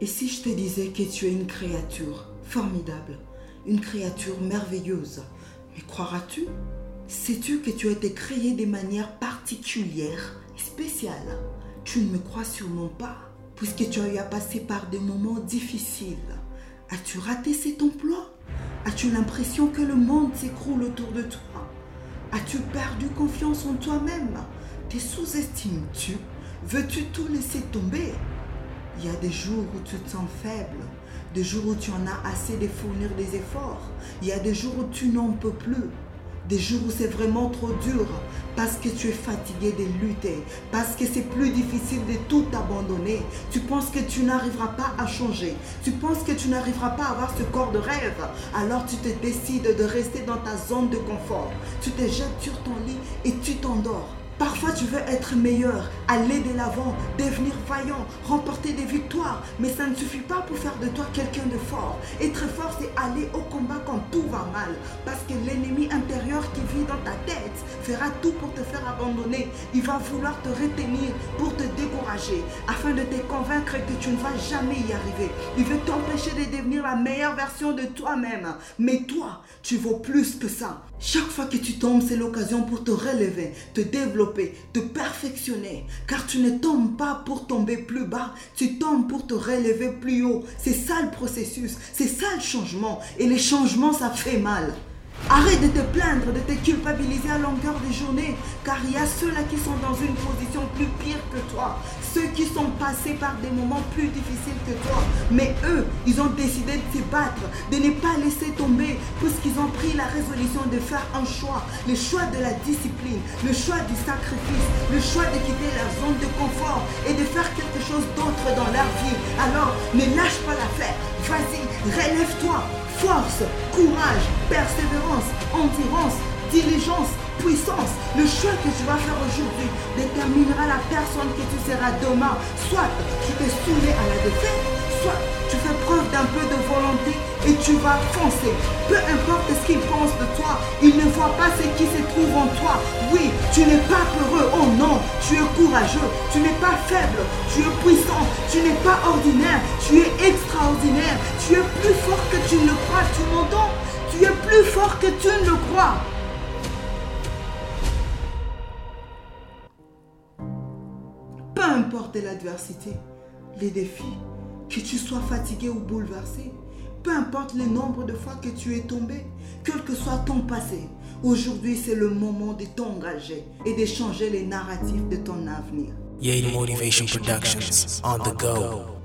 Et si je te disais que tu es une créature formidable, une créature merveilleuse, mais croiras-tu Sais-tu que tu as été créé de manière particulière spéciale? Tu ne me crois sûrement pas, puisque tu as eu à passer par des moments difficiles. As-tu raté cet emploi? As-tu l'impression que le monde s'écroule autour de toi? As-tu perdu confiance en toi-même? Te sous-estimes-tu? Veux-tu tout laisser tomber? Il y a des jours où tu te sens faible, des jours où tu en as assez de fournir des efforts, il y a des jours où tu n'en peux plus, des jours où c'est vraiment trop dur parce que tu es fatigué de lutter, parce que c'est plus difficile de tout abandonner. Tu penses que tu n'arriveras pas à changer, tu penses que tu n'arriveras pas à avoir ce corps de rêve. Alors tu te décides de rester dans ta zone de confort. Tu te jettes sur ton lit et tu t'endors. Tu veux être meilleur, aller de l'avant, devenir vaillant, remporter des victoires. Mais ça ne suffit pas pour faire de toi quelqu'un de fort. Être fort, c'est aller au combat quand tout va mal. Parce que l'ennemi intérieur qui vit dans ta tête fera tout pour te faire abandonner. Il va vouloir te retenir pour te décourager, afin de te convaincre que tu ne vas jamais y arriver. Il veut t'empêcher de devenir la meilleure version de toi-même. Mais toi, tu vaux plus que ça. Chaque fois que tu tombes, c'est l'occasion pour te relever, te développer, te perfectionner. Car tu ne tombes pas pour tomber plus bas, tu tombes pour te relever plus haut. C'est ça le processus, c'est ça le changement. Et les changements, ça fait mal. Arrête de te plaindre, de te culpabiliser à longueur de journée, car il y a ceux-là qui sont dans une position plus pire que toi, ceux qui sont passés par des moments plus difficiles que toi. Mais eux, ils ont décidé de se battre, de ne pas laisser tomber, puisqu'ils ont pris la résolution de faire un choix, le choix de la discipline, le choix du sacrifice, le choix de quitter leur zone de confort et de faire quelque chose d'autre dans leur vie. Alors, ne lâche pas l'affaire, vas-y, relève-toi, force, courage, persévérance, endurance, diligence, puissance. Le choix que tu vas faire aujourd'hui déterminera la personne que tu seras demain. Soit tu t'es saoulé à la défaite, soit tu fais preuve d'un peu de volonté et tu vas foncer. Peu importe ce qu'ils pensent de toi, ils ne voient pas ce qui se trouve en toi. Oui, tu n'es pas peureux. Oh non, tu es courageux. Tu n'es pas faible. Tu es puissant. Tu n'es pas ordinaire. Tu es extraordinaire. Tu es plus Tu m'entends Tu es plus fort que tu ne le crois. Peu importe l'adversité, les défis, que tu sois fatigué ou bouleversé, peu importe le nombre de fois que tu es tombé, quel que soit ton passé, aujourd'hui c'est le moment de t'engager et de changer les narratifs de ton avenir. Yay Motivation Productions on the go.